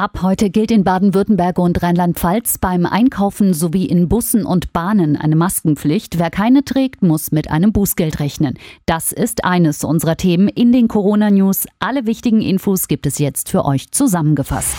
Ab heute gilt in Baden-Württemberg und Rheinland-Pfalz beim Einkaufen sowie in Bussen und Bahnen eine Maskenpflicht. Wer keine trägt, muss mit einem Bußgeld rechnen. Das ist eines unserer Themen in den Corona-News. Alle wichtigen Infos gibt es jetzt für euch zusammengefasst.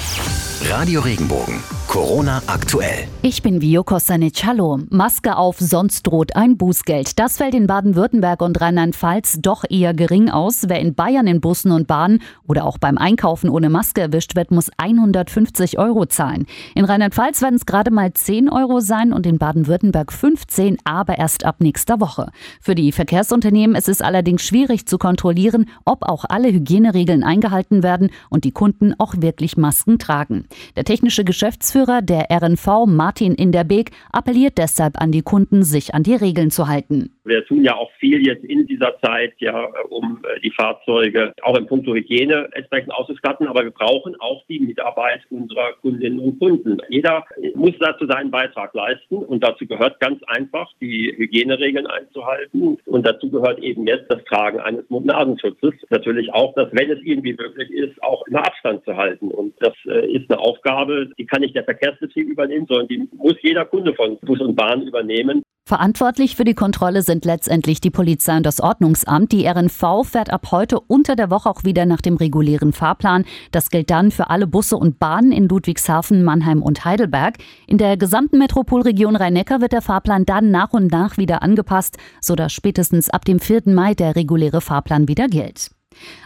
Radio Regenbogen. Corona aktuell. Ich bin Vio Kosanic. Hallo. Maske auf, sonst droht ein Bußgeld. Das fällt in Baden-Württemberg und Rheinland-Pfalz doch eher gering aus. Wer in Bayern in Bussen und Bahnen oder auch beim Einkaufen ohne Maske erwischt wird, muss 150 Euro zahlen. In Rheinland-Pfalz werden es gerade mal 10 Euro sein und in Baden-Württemberg 15, aber erst ab nächster Woche. Für die Verkehrsunternehmen ist es allerdings schwierig zu kontrollieren, ob auch alle Hygieneregeln eingehalten werden und die Kunden auch wirklich Masken tragen. Der technische Geschäftsführer der RNV, Martin Inderbeek, appelliert deshalb an die Kunden, sich an die Regeln zu halten. Wir tun ja auch viel jetzt in dieser Zeit, ja, um äh, die Fahrzeuge auch im Punkt Hygiene entsprechend auszustatten. Aber wir brauchen auch die Mitarbeit unserer Kundinnen und Kunden. Jeder muss dazu seinen Beitrag leisten. Und dazu gehört ganz einfach, die Hygieneregeln einzuhalten. Und dazu gehört eben jetzt das Tragen eines Mund-Nasenschutzes. Natürlich auch, dass, wenn es irgendwie möglich ist, auch immer Abstand zu halten. Und das äh, ist eine Aufgabe, die kann nicht der Verkehrsbetrieb übernehmen, sondern die muss jeder Kunde von Bus und Bahn übernehmen. Verantwortlich für die Kontrolle sind letztendlich die Polizei und das Ordnungsamt. Die RNV fährt ab heute unter der Woche auch wieder nach dem regulären Fahrplan. Das gilt dann für alle Busse und Bahnen in Ludwigshafen, Mannheim und Heidelberg. In der gesamten Metropolregion Rhein-Neckar wird der Fahrplan dann nach und nach wieder angepasst, sodass spätestens ab dem 4. Mai der reguläre Fahrplan wieder gilt.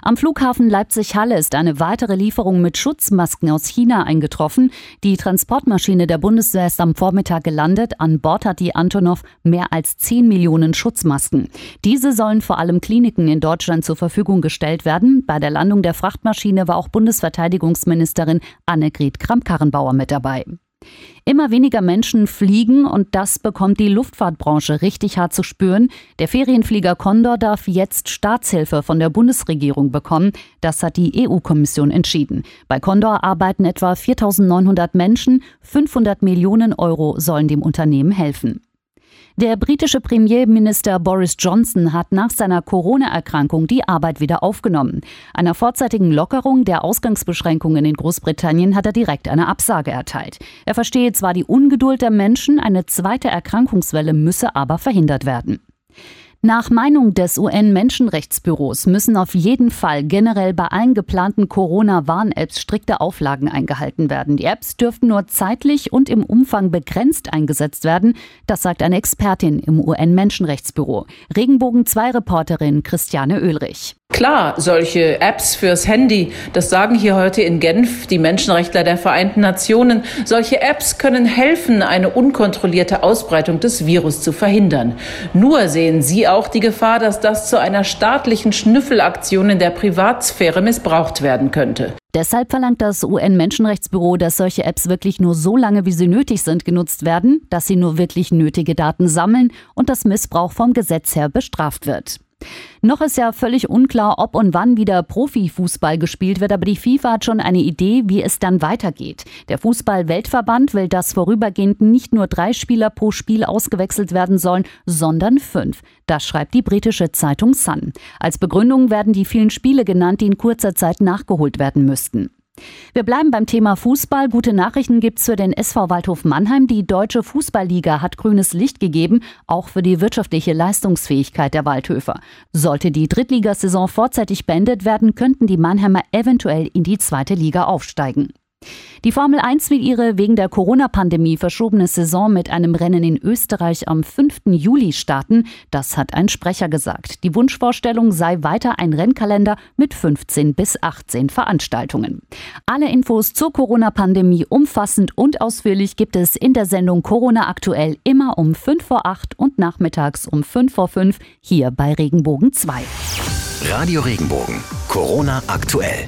Am Flughafen Leipzig-Halle ist eine weitere Lieferung mit Schutzmasken aus China eingetroffen. Die Transportmaschine der Bundeswehr ist am Vormittag gelandet. An Bord hat die Antonov mehr als 10 Millionen Schutzmasken. Diese sollen vor allem Kliniken in Deutschland zur Verfügung gestellt werden. Bei der Landung der Frachtmaschine war auch Bundesverteidigungsministerin Annegret Kramp-Karrenbauer mit dabei. Immer weniger Menschen fliegen und das bekommt die Luftfahrtbranche richtig hart zu spüren. Der Ferienflieger Condor darf jetzt Staatshilfe von der Bundesregierung bekommen. Das hat die EU-Kommission entschieden. Bei Condor arbeiten etwa 4.900 Menschen. 500 Millionen Euro sollen dem Unternehmen helfen. Der britische Premierminister Boris Johnson hat nach seiner Corona-Erkrankung die Arbeit wieder aufgenommen. Einer vorzeitigen Lockerung der Ausgangsbeschränkungen in Großbritannien hat er direkt eine Absage erteilt. Er verstehe zwar die Ungeduld der Menschen, eine zweite Erkrankungswelle müsse aber verhindert werden. Nach Meinung des UN-Menschenrechtsbüros müssen auf jeden Fall generell bei allen geplanten Corona-Warn-Apps strikte Auflagen eingehalten werden. Die Apps dürften nur zeitlich und im Umfang begrenzt eingesetzt werden. Das sagt eine Expertin im UN-Menschenrechtsbüro. Regenbogen 2-Reporterin Christiane Oehlrich. Klar, solche Apps fürs Handy, das sagen hier heute in Genf die Menschenrechtler der Vereinten Nationen, solche Apps können helfen, eine unkontrollierte Ausbreitung des Virus zu verhindern. Nur sehen sie auch die Gefahr, dass das zu einer staatlichen Schnüffelaktion in der Privatsphäre missbraucht werden könnte. Deshalb verlangt das UN-Menschenrechtsbüro, dass solche Apps wirklich nur so lange, wie sie nötig sind, genutzt werden, dass sie nur wirklich nötige Daten sammeln und dass Missbrauch vom Gesetz her bestraft wird. Noch ist ja völlig unklar, ob und wann wieder Profifußball gespielt wird, aber die FIFA hat schon eine Idee, wie es dann weitergeht. Der Fußball-Weltverband will, dass vorübergehend nicht nur drei Spieler pro Spiel ausgewechselt werden sollen, sondern fünf. Das schreibt die britische Zeitung Sun. Als Begründung werden die vielen Spiele genannt, die in kurzer Zeit nachgeholt werden müssten. Wir bleiben beim Thema Fußball. Gute Nachrichten gibt's für den SV Waldhof Mannheim. Die Deutsche Fußballliga hat grünes Licht gegeben, auch für die wirtschaftliche Leistungsfähigkeit der Waldhöfer. Sollte die Drittligasaison vorzeitig beendet werden, könnten die Mannheimer eventuell in die zweite Liga aufsteigen. Die Formel 1 will ihre wegen der Corona-Pandemie verschobene Saison mit einem Rennen in Österreich am 5. Juli starten. Das hat ein Sprecher gesagt. Die Wunschvorstellung sei weiter ein Rennkalender mit 15 bis 18 Veranstaltungen. Alle Infos zur Corona-Pandemie umfassend und ausführlich gibt es in der Sendung Corona aktuell immer um 5 vor 8 und nachmittags um 5 vor 5 hier bei Regenbogen 2. Radio Regenbogen. Corona aktuell.